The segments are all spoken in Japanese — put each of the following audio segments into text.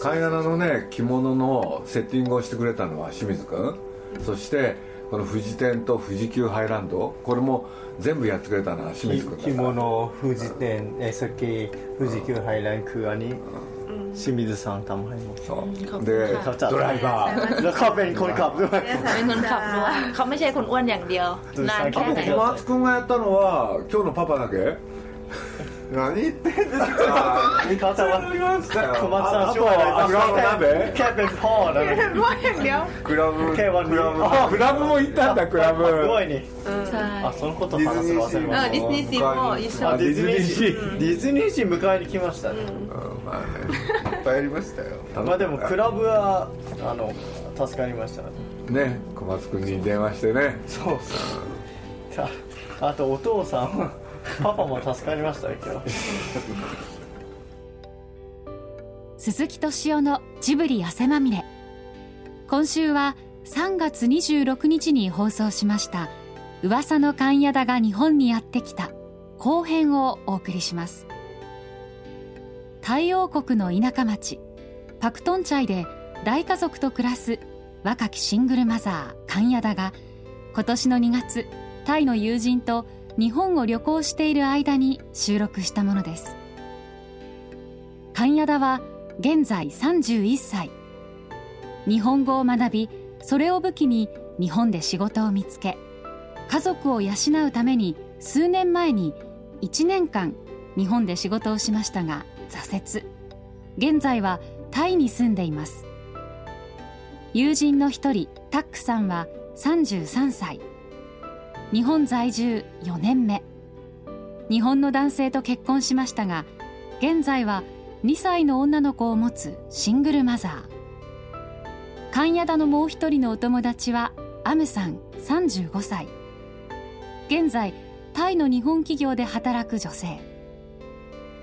貝殻のね着物のセッティングをしてくれたのは清水君そしてこの富士店と富士急ハイランドこれも全部やってくれたのは清水君だ着物富士店えさっき富士急ハイランคืออันนี้清水さんทำให้หมด そう ขอบคุณ で ค่ะ ドライバー แล้วเขาเป็นคนขับด้วย เป็นคนขับด้วยเขาไม่ใช่คนอ้วนอย่างเดียว นานแค่ไหน 小松君がやったのは今日のパパだけ 何言ってんですか你搞砸我ましたよ我上说了クラブ鍋 Kevin 鍋クラブク K はラブクラブも行ったんだクラブすごいねあそのこと話すの忘れましたディズニーシーも一緒ディズニーシーディズニーシー迎えに来ましたねまあねいっぱいありましたよまあでもクラブはあの助かりましたね小松君に電話してねそうそうあとお父さんパパも助かりました今日。鈴木敏夫のジブリ汗まみれ。今週は3月26日に放送しました噂の勘屋田が日本にやってきた後編をお送りします。太陽国の田舎町パクトンチャイで大家族と暮らす若きシングルマザー勘屋田が今年の2月タイの友人と日本を旅行している間に収録したものです。勘屋田は現在31歳。日本語を学びそれを武器に日本で仕事を見つけ家族を養うために数年前に1年間日本で仕事をしましたが挫折。現在はタイに住んでいます。友人の一人タックさんは33歳。日本在住4年目。日本の男性と結婚しましたが現在は2歳の女の子を持つシングルマザー。関谷田のもう一人のお友達はアムさん35歳。現在タイの日本企業で働く女性。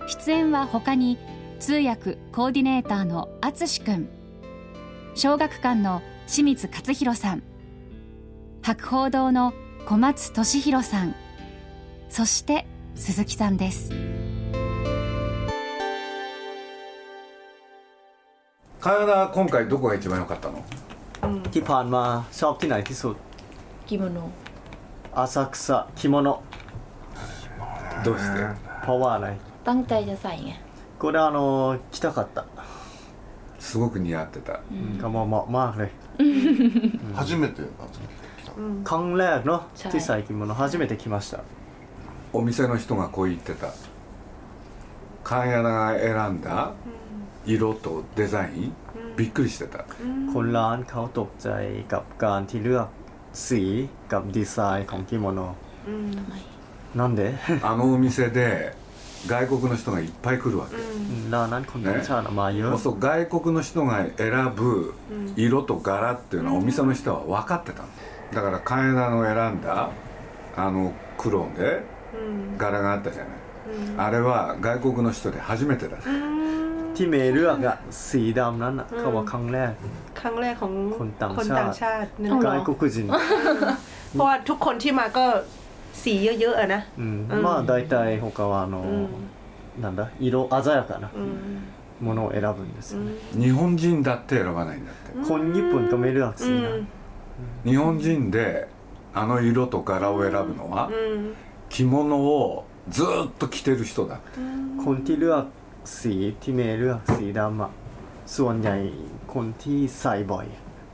出演は他に通訳コーディネーターの淳くん小学館の清水勝弘さん。博報堂の小松俊弘さんそして鈴木さんですカナダ今回どこが一番良かったの ที่ผ่านมาชอบที่ไหนที่สุด กิโมโน 浅草着物どうしてเพราะว่าอะไร ตั้งใจจะใส่ไง これあの着たかった、すごく似合ってたがまあまあまあね初めてなんですか来た ครั้งแรกเนาะ ใช่ ที่ใส่着物初めて着ましたお店の人がこう言ってたカンヤナが選んだ色とデザインびっくりしてた คนร้านเขาตกใจกับการที่เลือกสีกับดีไซน์ของกิโมโน ทำไม なんで あのお店で外国の人がいっぱい来るわけ、 ร้านนั้นคนต่างชาติมาเยอะ もうそう外国の人が選ぶ色と柄っていうのはお店の人は分かってたの だからカンヤナの選んだあの黒で柄があったじゃない、あれは外国の人で初めてだ、 ที่เมย์เลือกอะสีดำนั้นอะเขาว่าครั้งแรก ครั้งแรกของ คนต่าง คน ชาติ ต่างชาตินะ 外国人 เพราะว่าทุกคนที่มาก็สีเยอะๆอะนะ うんまあ大体他はあの、なんだ色鮮やかなものを選ぶんですよね、日本人だって選ばないんだって、 คนญี่ปุ่นก็ไม่เลือกสีนะ 日本人であの色と柄を選ぶのは、着物をずっと着てる人だって คนที่เลือกสีที่เมย์เลือกสีดำอะส่วนใหญ่คนที่ใส่บ่อย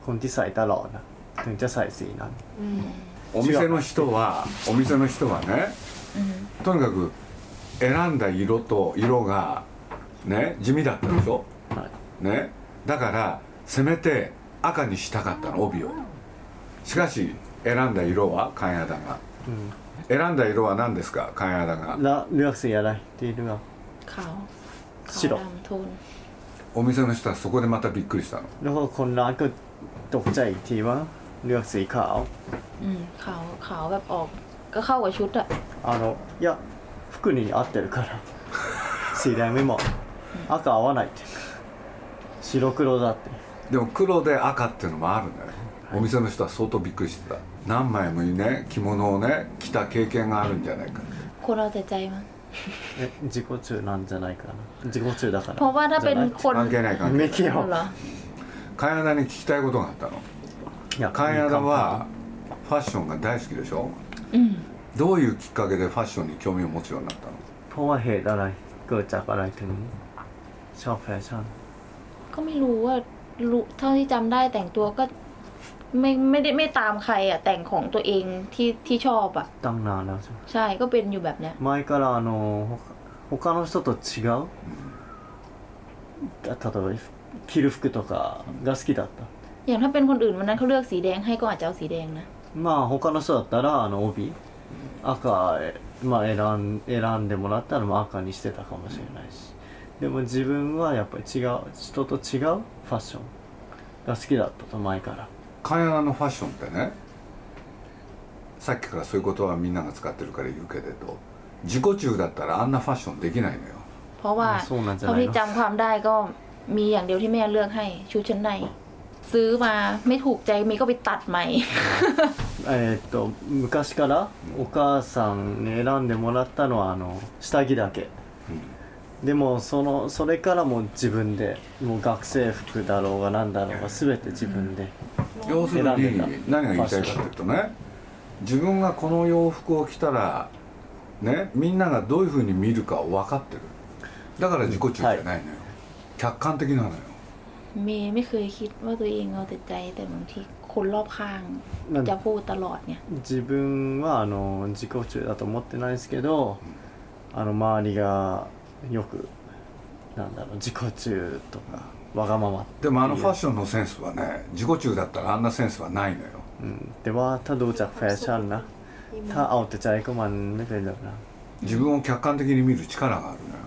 คนที่ใส่ตลอดนะถึงจะใส่สีนั้น お店の人はお店の人はね、とにかく選んだ色と色がね地味だったでしょ、はいねだからせめて赤にしたかったの帯を しかし選んだ色は関谷田が、選んだ色は何ですか関谷田が แล้วเลือกสีอะไรที่เลือก ขาวขาว 白 ดำโทน お店の人はそこでまたびっくりしたの แล้วก็คนร้านก็ตกใจอีกทีว่าเลือกสีขาว อืมขาวขาวแบบออก ก็เข้ากับชุดอะ あのいや服に合ってるからสีแดงไม่เหมาะ赤合わないって白黒だってでも黒で赤っていうのもあるんだよ、 お店の人は相当びっくりしてた何枚もね着物をね着た経験があるんじゃないか คนเราแต่ใจมั้ง え自己中なんじゃないかな自己中だから เพราะว่าถ้าเป็นคน 関係ない関係ないไม่เกี่ยว เหรอ 茅田に聞きたいことがあったのいや茅田はファッションが大好きでしょ อืม どういうきっかけでファッションに興味を持つようになったの เพราะว่าเหตุอะไร เกิดจากอะไรถึงชอบแฟชั่น ก็ไม่รู้ว่ารู้เท่าที่จำได้แต่งตัวก็ ไม่ไม่ได้ไม่ตามใครอ่ะ แต่งของตัวเองที่ที่ชอบอ่ะ ตั้งนานแล้วใช่ไหม ใช่ก็เป็นอยู่แบบเนี้ย 前からあの他他の人と違う、例えば着る服とかが好きだった อย่างถ้าเป็นคนอื่นวันนั้นเขาเลือกสีแดงให้ก็อาจจะเอาสีแดงนะ まあ他の人だったらあの帯赤、えまあ、選ん選んでもらったらもう赤にしてたかもしれないしでも自分はやっぱり違う人と違うファッションが好きだったと前から 茅田のファッションってねさっきからそういう言葉はみんなが使ってるから言うけれど自己中だったらあんなファッションできないのよ เพราะว่า そうなんじゃ เท่า ない ที่ の จำความได้ก็มีอย่างเดียวที่แม่เลือกให้ชุดชั้นใน ซื้อมาไม่ถูกใจมีก็ไปตัดใหม่ えーっと昔からお母さんに選んでもらったのはあの下着だけ、 でもそのそれからもう自分でもう学生服だろうが何だろうが全て自分で、要する選んでにた何が言いたいかというとね自分がこの洋服を着たらねみんながどういうふうに見るかを分かってるだから自己中じゃないのよ、客観的なのよ เมย์ไม่เคยคิดว่าตัวเองเอาแต่ใจแต่บางทีคนรอบข้าง なん จะพูดตลอดเนี่ย 自分はあの自己中だと思ってないですけど、あの周りが よくなんだろう自己中とかわがままでもあのファッションのセンスはね自己中だったらあんなセンスはないのよ อืมแต่ว่าถ้าดูจากแฟชั่นนะ ถ้าเอาแต่ใจก็มันไม่เป็นแบบนั้น 自分を客観的に見る力があるのよ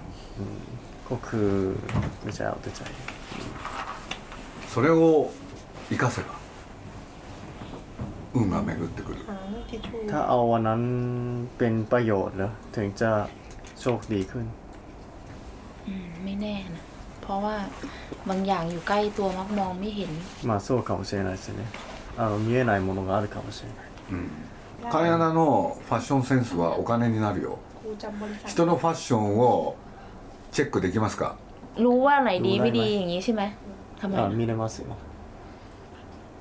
ก็คือไม่ใช่เอาแต่ใจ それを生かせば運が巡ってくる ทิชชู่ ถ้าเอาวันนั้นเป็นประโยชน์แล้วถึงจะโชคดีขึ้น อืม ไม่แน่นะ เพราะว่าบางอย่างอยู่ใกล้ตัวมักมองไม่เห็น まあそうかもしれないですねあの見えないものがあるかもしれないカヤナのファッションセンスはお金になるよ ครูจำบริษัท 人のファッションをチェックできますか รู้ว่าไหนดี รู้ได้ ไม่ดี ไหม อย่างนี้ใช่ไหมทำไม あ นะ 見れますよ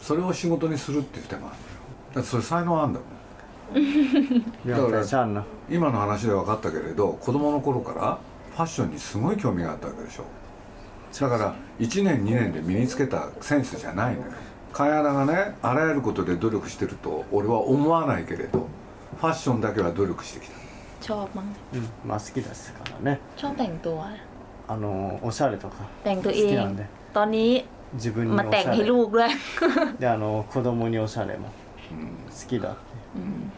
それを仕事にするっていう手もあるのよだってそれ才能あるんだもんいやだからファッションの今の話で分かったけれど子供の頃から ファッションにすごい興味があったわけでしょだから1年2年で身につけたセンスじゃないのよ茅田がねあらゆることで努力してると俺は思わないけれどファッションだけは努力してきた ชอบมั้ง うんまあ好きですからね ชอบแต่งตัว あのおしゃれとか แต่งตัวเอ 好き ง なんで ตอนนี้ 自分にお มา し แต่ง ゃ ให้ れ ลูกด้วย であの子供におしゃれも好きだって อืม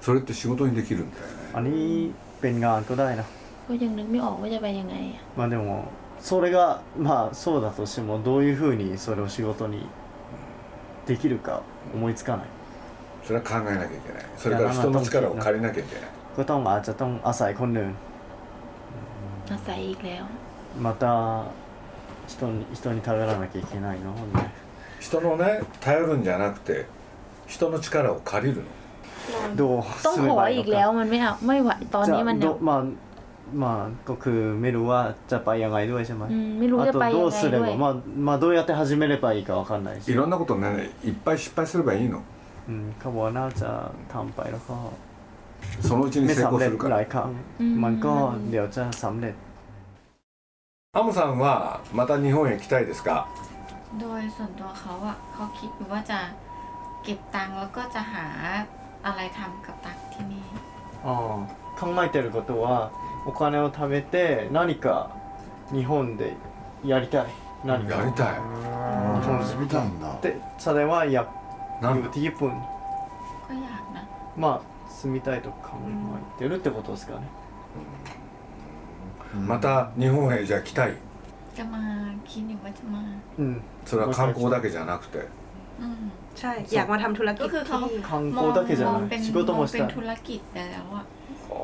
それって仕事にできるんだよね อันนี้เป็นงานก็ได้นะ ก็ยังนึกไม่ออกว่าจะไปยังไงอะ まあでもそれがまあそうだとしてもどういうふうにそれを仕事にできるか思いつかない それは考えなきゃいけないそれから人の力を借りなきゃいけない ก็ต้องอาจจะต้องอาศัยคนอื่น อาศัยอีกแล้ว また人に人に頼らなきゃいけないのね人のね頼るんじゃなくて人の力を借りるのどう ต้อง すれ ขอ ばいい อี の กแล้ว か มันไม่เอาไม่ไหวตอน じゃ นี้มัน あ เนี่ย どまあ まあก็คือไม่รู้ว่าจะไปยังไงด้วยใช่ไหม อืมไม่รู้ あ จะ と ไป ど ยั う งไง すれ ด้วย ばまあまあどうやって始めればいいかわかんないしいろんなことねいっぱい失敗すればいいの อืมเขาบอกว่าน่าจะทำไปแล้วก็ そのうちに ไม่ 成 สำ 功 เร็ す จ るか หลา ら ยครั้ง อืม มันก็เดี๋ยวจะสำเร็จ アムさんはまた日本へ来たいですか โดยส่วนตัวเขาอะเขาคิดอยู่ว่าจะเก็บตังค์แล้วก็จะหาอะไรทำกับตังค์ที่นี่ ああ考えてることは お金を貯めて何か日本でやりたい何かやりたい日本住みたいんだでそれはやなんだ อยู่ที่ญี่ปุ่น ก็อยากนะ まあ住みたいと考えてるってことですかねまた日本へじゃあ来たい จะมาคิดอยู่ว่าจะมา うんそれは観光だけじゃなくて อืม ใช่ อยากมาทำธุรกิ ก็ จ คือเขา ที่ 観 มอง 光だけじゃ มอ なんเป็ い น 仕事 มอ も ง し เป็น たい ธุรกิจแล้วอะ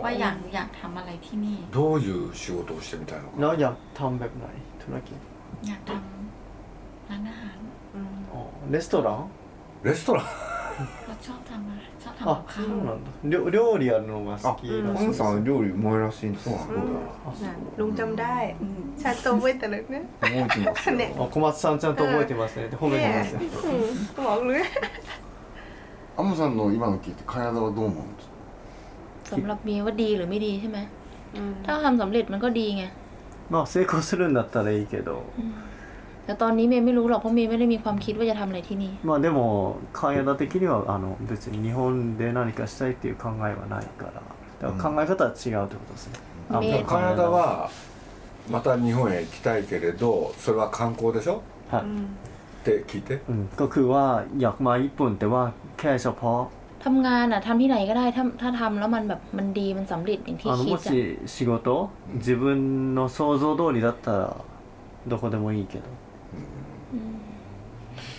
ว่าอยากอยากทำอะไรที่นี่ どういう仕事をしてみたいのか แล้วอยากทำแบบไหนธุรกิจ อยากทำร้านอาหาร อืม อ๋อレストラン レストラン เราชอบทำอะไรชอบทำกั あ บ そ ข้าว うなんだ料料理やるのが好きらパしいですンさん料理うまいらしいんそうなのนั่นลุงจำได้ฉันโตไว้แต่ละเนี่ย 覚えてますよねあ小松さんちゃんと覚えてますねって褒めてますよ อืมบอกเลย アモさんの今の聞いて茅田はどう思うんですか สำหรับเมียว่าดีหรือไม่ดีใช่ไหมถ้าทำสำเร็จมันก็ดีไง まあ成功するんだったらいいけど แต่ตอนนี้เมย์ไม่รู้หรอกเพราะเมย์ไม่ได้มีความคิดว่าจะทำอะไรที่นี่ まあでも茅田的にはあの別に日本で何かしたいっていう考えはないからだから考え方は違うってことですね、あね僕カナダはまた日本へ行きたいけれどそれは観光でしょはい、って聞いて อืมก็คือว่าอยากมาญี่ปุ่นแต่ว่าแค่เฉพาะ ทำงานอ่ะทำที่ไหนก็ได้ถ้าถ้าทำแล้วมันแบบมันดีมันสำเร็จอย่างที่ あの คิด も อ่ะ し仕事自分の想像通りだったらどこでもいいけど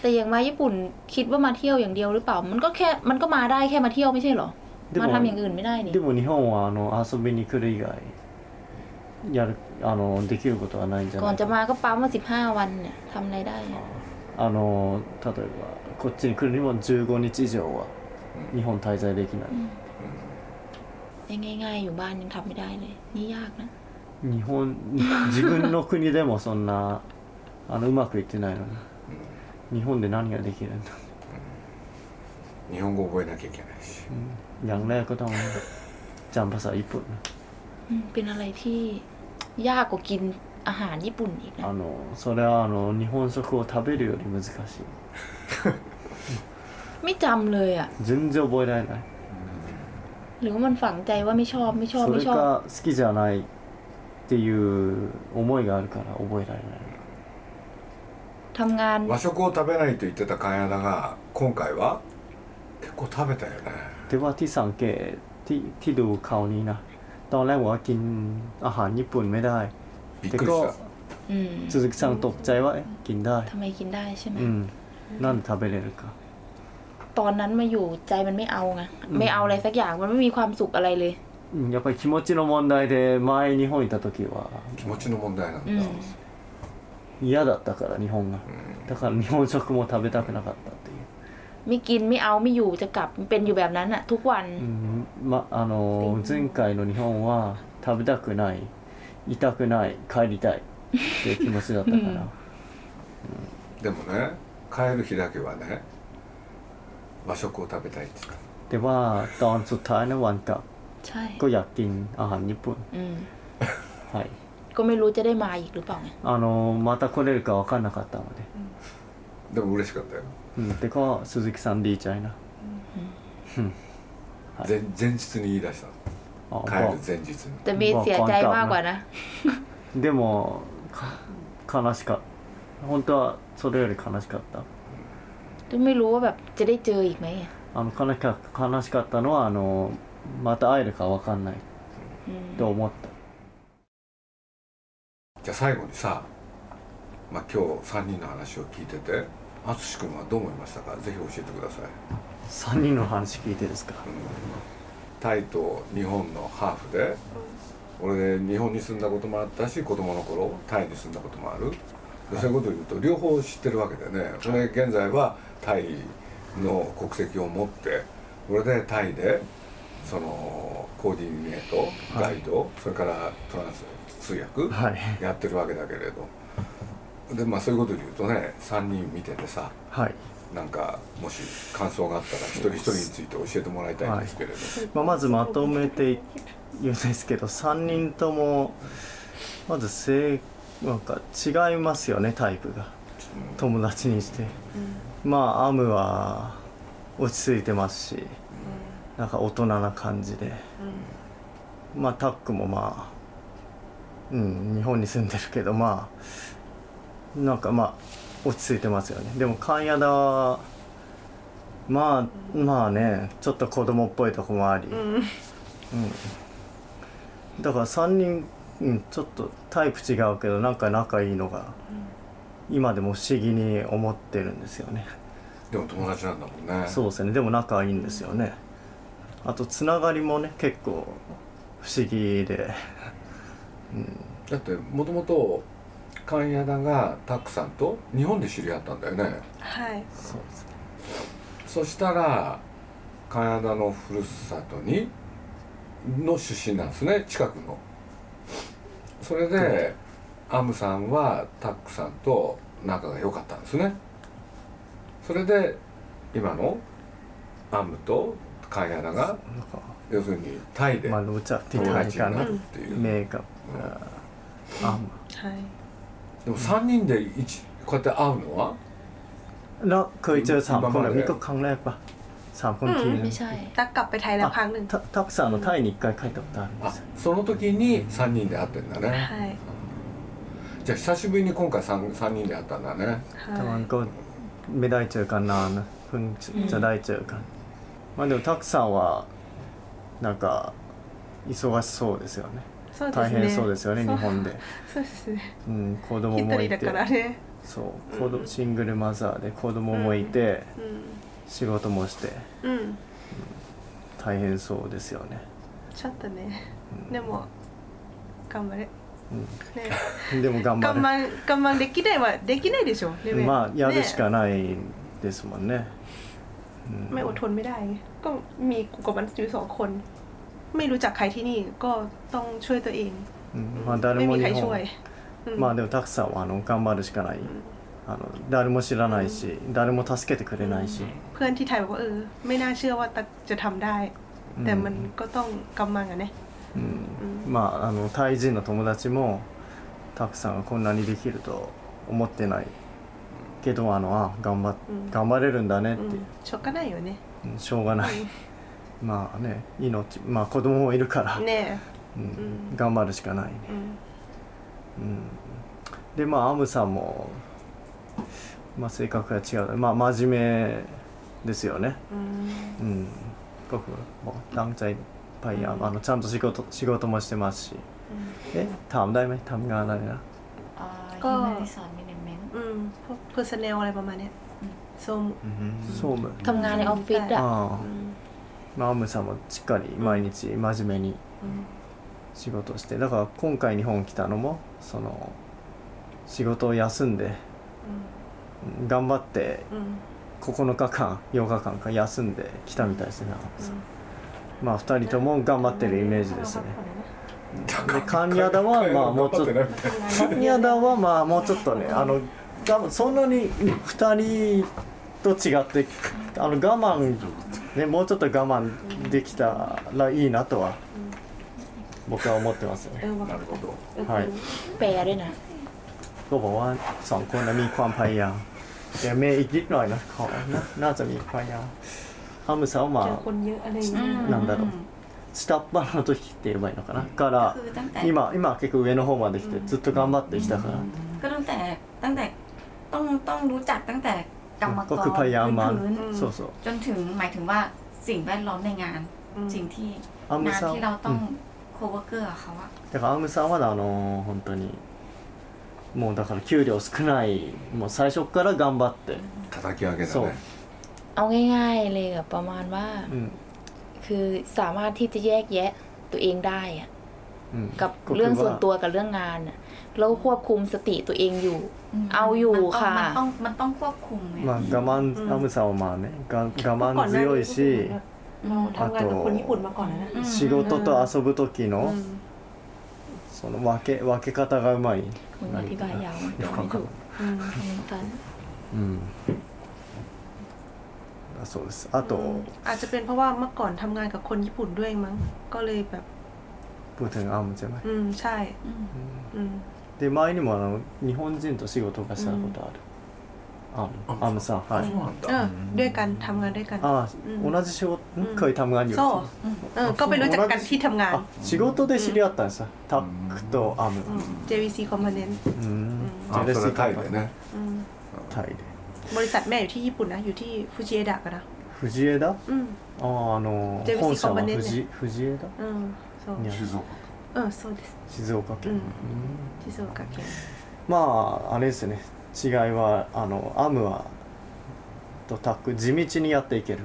แต่อย่างมาญี่ปุ่นคิดว่ามาเที่ยวอย่างเดียวหรือเปล่า มันก็แค่มันก็มาได้แค่มาเที่ยวไม่ใช่เหรอ で มา も ทำอย่างอื่นไม่ได้นี่ でも日本はあの遊びに来る以外やるあのできることはないんじゃ ก่อ なん い จะ か มาก็ปั๊มมาสิบห้าวันเนี่ยทำอะไรได้อะ あの例えばこっちに来るにも15日以上は 日本滞在できない、 ง่ายๆอยู่บ้านยังทำไม่ได้เลย นี่ยากนะ 日本自分の国でもそんなあのうまくいってないのに日本で何ができるんだ、日本語覚えなきゃいけないし อย่างแรกก็ต้องจำภาษาญี่ปุ่นนะ อืมเป็นอะไรที่ยากกว่ากินอาหารญี่ปุ่นอีกนะ あのそれはあの日本食を食べるより難しい ไม่จำเลยอ่ะ 全然覚えられない หรือว่ามันฝังใจว่าไม่ชอบไม่ชอบ そ ไม่ れ ชอบ が好きじゃないっていう思いがあるから覚えられない ทำงาน 和食を食べないと言ってたカヤダが今回は結構食べたよね แต่ว่าที่สังเกตที่ที่ดูเขานี้นะ ตอนแรกบอกว่ากินอาหารญี่ปุ่นไม่ได้ びっ แต่ くり ก็ した อืม 鈴木さんตกใจว่าเอ๊ะกินได้ ทำไมกินได้ใช่ไหม うんなんで食べれるか ตอนนั้นมาอยู่ใจมันไม่เอาไงไม่เอาอะไรสักอย่างมันไม่มีความสุขอะไรเลย うんやっぱり気持ちの問題で前日本いた時は気持ちの問題なんだ、うん嫌だったから日本がだから日本食も食べたくなかったっていう ไม่กินไม่เอาไม่อยู่จะกลับมันเป็นอยู่แบบนั้นอะทุกวัน うんまあの前回の日本は食べたくない痛くない帰りたいっていう気持ちだったから、でもね帰る日だけはね 和食を食べたいって言って แต่ว่าตอนสุดท้ายในวันกลับ ใช่ ก็อยากกินอาหารญี่ปุ่น อืม はい ก็ไม่รู้จะได้มาอีกหรือเปล่าไง あのまた来れるか分かんなかったので、たでも嬉しかったようん、てか鈴木さんดีใจな、はい前前日に言い出したあの帰る前日に แต่เมย์เสียใจมากกว่านะ でもか悲しかった本当はそれより悲しかった ไม่รู้ว่าแบบจะได้เจออีกไหมอะ あの悲しか悲しかったのはあのまた会えるか分かんない อืม と思ったじゃあ最後にさ、まあ、今日3人の話を聞いてて淳君はどう思いましたかぜひ教えてください3人の話聞いてですかタイと日本のハーフで俺日本に住んだこともあったし子供の頃タイに住んだこともあるで そういうことを言うと両方知ってるわけでね。俺現在はタイの国籍を持って俺でタイでそのコーディネートガイド、それからトランス通訳、はい。やってるわけだけれど。でまあそういうことで言うとね3人見ててさはい、なんかもし感想があったら一人一人について教えてもらいたいんですけれど、まあ、まずまとめて言うんですけど3人ともまず性なんか違いますよねタイプが。友達にして、まあアムは落ち着いてますし、なんか大人な感じで、まあタックもまあうん日本に住んでるけどまあなんかまあ落ち着いてますよね。でも関谷田はまあまあねちょっと子供っぽいとこもあり、うん。だから3人、うん、ちょっとタイプ違うけどなんか仲いいのが、今でも不思議に思ってるんですよね。でも友達なんだもんね。そうですね。でも仲いいんですよね。あとつながりもね結構不思議で。だってもともと関谷田がタックさんと日本で知り合ったんだよね。はい。そうですね。そそしたら金田のふるさとにの出身なんですね。近くのそれでアムさんはタックさんと仲が良かったんですねそれで今のアムと金田が要するにタイで มารู้จักที่ 友 ไทย 達 กั に น なるっていう เมย์กับเอ่ออ้ำ ใช่ でも3人で一こうやって会うのは แล้วเคยเจอสามคน 今まで แบบนี้ก็ครั้งแรกปะ สามคนทีนึง ไม่ใช่ ตักกลับไปไทยแล้วครั้งหนึ่ง たたくさんのタイに一回帰ったことあるんであすよその時に3人で会ってんだね ใช่ じゃあ久しぶりに今回 3, 3人で会ったんだね ใช่ แต่มันก็ไม่ได้เจอกันนานนะเพิ่งจะได้เจอกันまあでもたくさんはなんか忙しそうですよねそうで大すね変そうですよねそう日本で、そうですねうん、子供一もいて人だからねそう子供シングルマザーで子供もいて、うん 仕事もしてうん大変そうですよね、ちょっとねでも頑張れうんねでも頑張我慢我慢できないはできないでしょねるまあやるしねかないですもんね、うん ไม่อดทนไม่ได้ไงก็มีกูกับมันอยู่สองคน ไม่รู้จักใครที่นี่ก็ต้องช่วยตัวเอง うんまあ誰 ไม่ も มี 日 ใคร 本 ช่วยอืม まあでもたくさんはあの頑張るしかない、 あの誰も知らないし、誰も助けてくれないし、 เพื่อนที่ไทยบอกว่าเออ ไม่น่าเชื่อว่าตักจะทำได้ แต่มันก็ต้องกำมังอะねうんまああのタイ人の友達もたくさんがこんなにできると思ってないけどあのあ頑張っうん頑張れるんだねっうて、んしょうがないよねうんしょうがない、まあね命まあ子供もいるから、ねうんうん頑張るしかないね、うんうん、でまあアムさんも、 まあ、性格が違うまあ真面目ですよね อืม うんก็คือบอกตั้งใจพยายามあのちゃんと仕事仕事もしてますしเอ๊ะถามได้ไหมทำงานอะไรนะ เอ่อ ก็ Human Resource Management อืมพวก personnel อะไรประมาณเนี้ยส้ม 総務 ทำงานในออฟฟิศอ่ะ ああ อืม まあアムさんもしっかり毎日真面目に อืม 仕事をしてだから今回日本来たのもその仕事を休んでうん 頑張って9日間8日間か休んできたみたいですね、うん、まあ2人とも頑張ってるイメージですね、うん、でカニャダはまあ もうちょっとカンニャダはまあもうちょっとねあのそんなに2人と違ってあの我慢ねもうちょっと我慢できたらいいなとは僕は思ってますね。なるほど。は。い。 ก็บอกว่าสองคนนะมีความพยายามแต่เมย์อีกนิดหน่อยนะขอนะน่าจะมีความพยายามハムさん เจอ は คนเยอะอะไรอย่างเงี้ย なんだろう下っ端の時って言えばいいのかなから คือตั้งแต่ 今今は結構上の方まで来てずっと頑張ってきたから ก็ตั้งแต่ตั้งแต่ต้องต้องรู้จักตั้งแต่กรรมก ก็ ร คือพยายามมา พื้น そうそう จนถึงหมายถึงว่าสิ่งแวดล้อมในงาน อืม สิ่งที่ アム งาน さん ที่เราต้อง うん โคเวอร์เกอร์เขาอะ だからアムさんはあの本当に もうだから給料少ないもう最初から頑張って、叩き上げだそうね เอาง่ายๆเลยอะประมาณว่า うん คือสามารถที่จะแยกแยะตัวเองได้อะ うん、 กับ ก็คื เรื่องส่วน ว่า ตัวกับเรื่องงานอะแล้วควบคุมสติตัวเองอยู่ ม เอาอยู่ มันต้อง ค่ะ มันต้องมันต้องควบคุมไง まあ我慢、アムさんはまあねが我慢強いし เราทำงานกับคนญี่ปุ่นมาก่อนแล้วนะ อืม 仕事と遊ぶ時の อืม その分け分け方がうまい มึงอธิบายยาวมากไม่ถูก อืม สั้น うんだそうですあと、 อาจจะเป็นเพราะว่าเมื่อก่อนทำงานกับคนญี่ปุ่นด้วยมั้ง ก็เลยแบบ プーテンアムじゃない อืมใช่ อืม で前にもあの日本人と仕事がしたことある、 あるアムさんはいそうなん เอ だ อ ด้วยกันทำงานด้วยกัน ああ、うん同じ仕事、んうんเคยทำงานอยู่ โซ่เออ ก็ไปรู้จักกันที่ทำงาน あ仕事で知り合ったんですよ、タックとアム อืม JVC Component うん あそれタイでね อืม タイで บริษัทแม่อยู่ที่ญี่ปุ่นนะ อยู่ที่ฟูจิเอดะกันนะ 藤枝あ อืม ああの JVC 本社はコンバネね藤藤枝 อืมそう いや静岡เออそうです静岡県、うんうん 静岡県まああれですね 違いはあのアムはとタック地道にやっていける、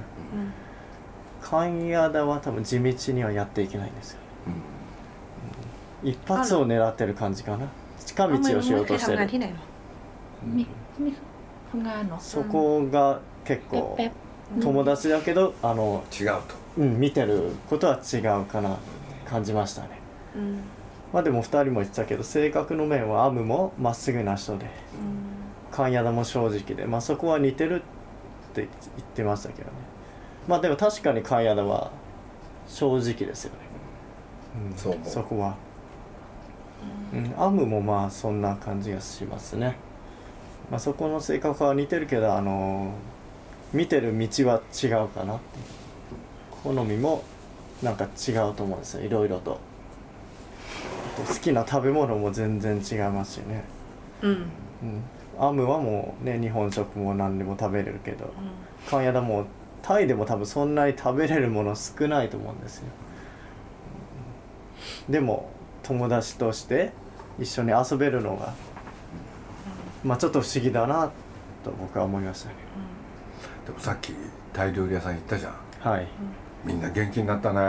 関谷ダは多分地道にはやっていけないんですよ、うん、一発を狙ってる感じかな。近道をしようとしてるそこが結構友達だけど、あの違うと、うん、見てることは違うかな。感じましたね、うん、まあでも2人も言ってたけど性格の面はアムもまっすぐな人で、うンヤダも正直でまあそこは似てるって言ってましたけどね。まあでも確かにカンヤダは正直ですよね、うん、そうそこは、うん、アムもまあそんな感じがしますね、まあ、そこの性格は似てるけどあの見てる道は違うかな好みもなんか違うと思うんですよ。いろいろと好きな食べ物も全然違いますしね、うん。うん、アムはもうね日本食も何でも食べれるけど、カンヤダもタイでも多分そんなに食べれるもの少ないと思うんですよ。うん。でも友達として一緒に遊べるのがまあちょっと不思議だなと僕は思いましたね。でもさっきタイ料理屋さん行ったじゃん。はいみんな元気になったね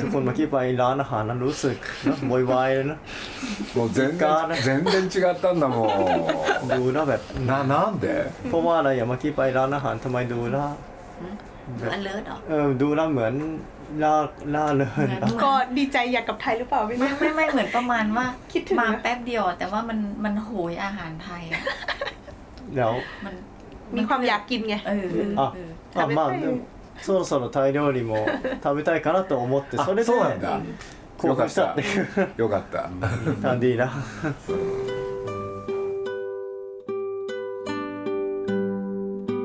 ทุกคนเมื่อกี้ไปร้านอาหารนั้นรู้สึกนะโวยวายเลยนะ もう全ガーね然全然違ったんだも ดูนะแบบ んななんで เพราะว่าอะไรอย่างเมื่อกี้ไปร้านอาหารทำไมดูนะ ดูอเลิร์ดเหรอ เออดูแล้วเหมือนล่าล่าเริง เหมือน ก็ดีใจอยากกลับไทยหรือเปล่าไม่ ไม่ รู้ ไม่ไม่เหมือนประมาณว่า คิดถึง มา นะ แป๊บเดียวอะแต่ว่ามันมันโหยอาหารไทยอะ แล้ว มัน มีความอยากกินไง เออเออ あ เออ あまあでも そろそろタイ料理も 食べたいかなと思ってあそれでそうなんだ。興奮した。っていうよかった。感じいいな。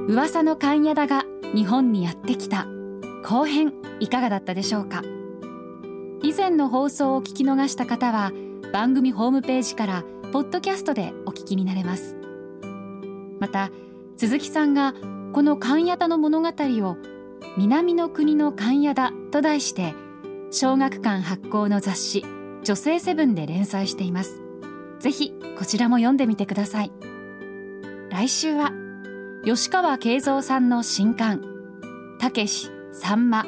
噂の勘屋田が日本にやってきた。後編いかがだったでしょうか。以前の放送を聞き逃した方は番組ホームページからポッドキャストでお聞きになれます。また鈴木さんがこの勘屋田の物語を南の国の勘屋田と題して小学館発行の雑誌女性セブンで連載しています。ぜひこちらも読んでみてください。来週は吉川慶三さんの新刊「たけしさんま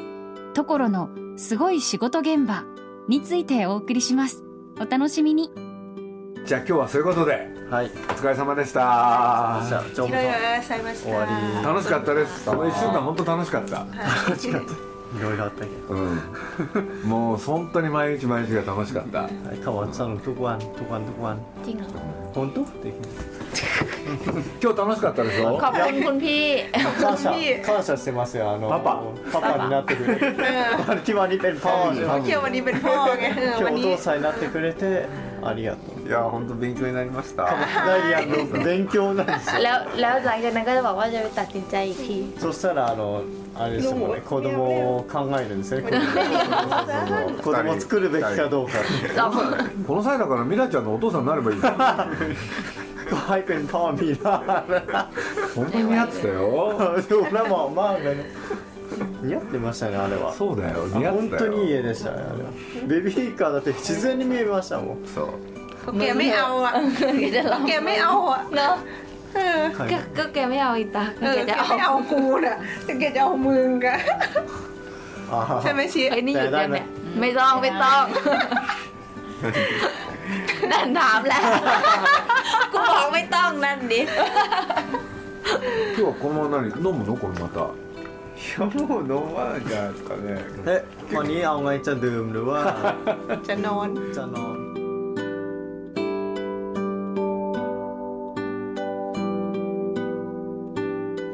所のすごい仕事現場」についてお送りします。お楽しみに。じゃあ今日はそういうことで。はいお疲れ様でしたじゃあジョンいろいろありました終わり楽しかったですこの1週間本当楽しかったいろいろあったけどうんもう本当に毎日毎日が楽しかったはいเขาบอกสนุกทุกวันทุกวันทุกวัน จริงเหรอ 本当って今日楽しかったでしょ ขอบคุณคุณพี่ 感謝感謝してますよあのパパパパになってくれてที่วันนี้เป็นพ่อใช่ไหม เที่ยววันนี้เป็นพ่อไงเออ 今 วัน 日お นี้ 父さんになってくれてありがとう いや本当勉強になりましたダイヤの勉強なんですよ แล้วแล้วหลังจากนั้นก็จะบอกว่าจะไปตัดสินใจอีกที そしたらあのあれですもんね子供を考えるんですね子供を作るべきかどうか เรา この際だからミラちゃんのお父さんになればいいじゃん ก็ให้เป็นพ่อมีหน้า 本当に似合ってたよดูแล้วเหมาะมากเลยね似合ってましたねあれはそうだよ似合ってたよ本当にいい絵でしたねあれはベビーカーだって自然に見えましたもんそう ก็แกไม่เอาอ่ะ จะลอง แกไม่เอาอ่ะ เนาะ เออ ก็ก็แกไม่เอาอีตา เออ แก แก จะเอา ไม่เอากูน่ะแต่แกจะเอามึงอะ あ ใช่ไหมชี เฮ้ยนี่หยุดยังเนี่ยไม่ต้องไม่ต้องนั่นถามแล้วกูบอกไม่ต้องนั่นดิ 今日はこのまま何飲むのこれまたいやもう飲まないんじゃないですかね เอ๊ะวันนี้เอาไงจะดื่มหรือว่า จะนอน จะนอน